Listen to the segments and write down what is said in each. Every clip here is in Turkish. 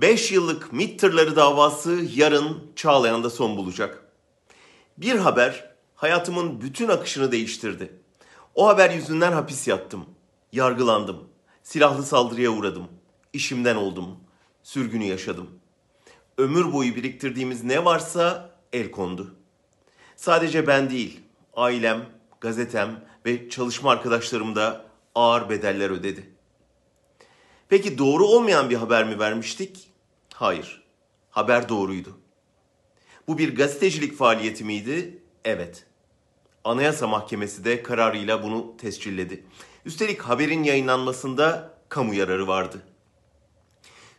5 yıllık MİT tırları davası yarın Çağlayan'da son bulacak. Bir haber hayatımın bütün akışını değiştirdi. O haber yüzünden hapis yattım. Yargılandım. Silahlı saldırıya uğradım. İşimden oldum. Sürgünü yaşadım. Ömür boyu biriktirdiğimiz ne varsa el kondu. Sadece ben değil, ailem, gazetem ve çalışma arkadaşlarım da ağır bedeller ödedi. Peki doğru olmayan bir haber mi vermiştik? Hayır. Haber doğruydu. Bu bir gazetecilik faaliyeti miydi? Evet. Anayasa Mahkemesi de kararıyla bunu tescilledi. Üstelik haberin yayınlanmasında kamu yararı vardı.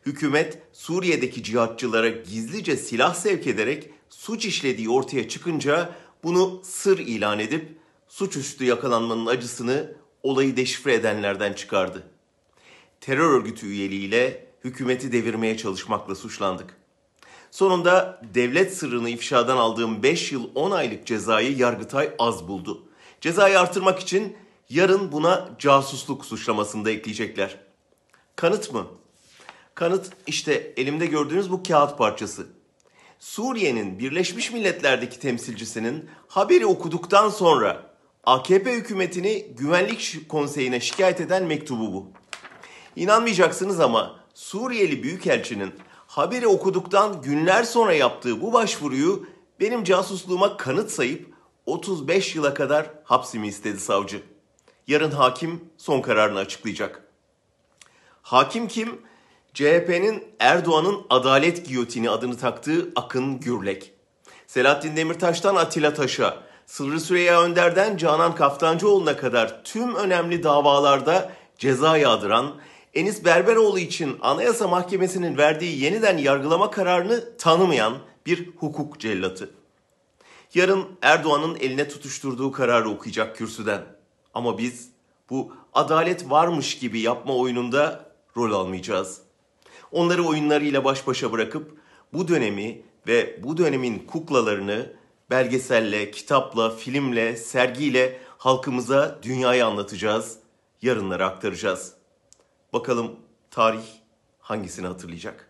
Hükümet Suriye'deki cihatçılara gizlice silah sevk ederek suç işlediği ortaya çıkınca bunu sır ilan edip suçüstü yakalanmanın acısını olayı deşifre edenlerden çıkardı. Terör örgütü üyeliğiyle hükümeti devirmeye çalışmakla suçlandık. Sonunda devlet sırrını ifşadan aldığım 5 yıl 10 aylık cezayı Yargıtay az buldu. Cezayı artırmak için yarın buna casusluk suçlamasında ekleyecekler. Kanıt mı? Kanıt işte elimde gördüğünüz bu kağıt parçası. Suriye'nin Birleşmiş Milletler'deki temsilcisinin haberi okuduktan sonra AKP hükümetini Güvenlik Konseyi'ne şikayet eden mektubu bu. İnanmayacaksınız ama Suriyeli Büyükelçinin haberi okuduktan günler sonra yaptığı bu başvuruyu benim casusluğuma kanıt sayıp 35 yıla kadar hapsimi istedi savcı. Yarın hakim son kararını açıklayacak. Hakim kim? CHP'nin Erdoğan'ın adalet giyotini adını taktığı Akın Gürlek. Selahattin Demirtaş'tan Atilla Taş'a, Sırrı Süreyya Önder'den Canan Kaftancıoğlu'na kadar tüm önemli davalarda ceza yağdıran, Enis Berberoğlu için Anayasa Mahkemesi'nin verdiği yeniden yargılama kararını tanımayan bir hukuk cellatı. Yarın Erdoğan'ın eline tutuşturduğu kararı okuyacak kürsüden. Ama biz bu adalet varmış gibi yapma oyununda rol almayacağız. Onları oyunlarıyla baş başa bırakıp bu dönemi ve bu dönemin kuklalarını belgeselle, kitapla, filmle, sergiyle halkımıza, dünyaya anlatacağız, yarınlara aktaracağız. Bakalım tarih hangisini hatırlayacak?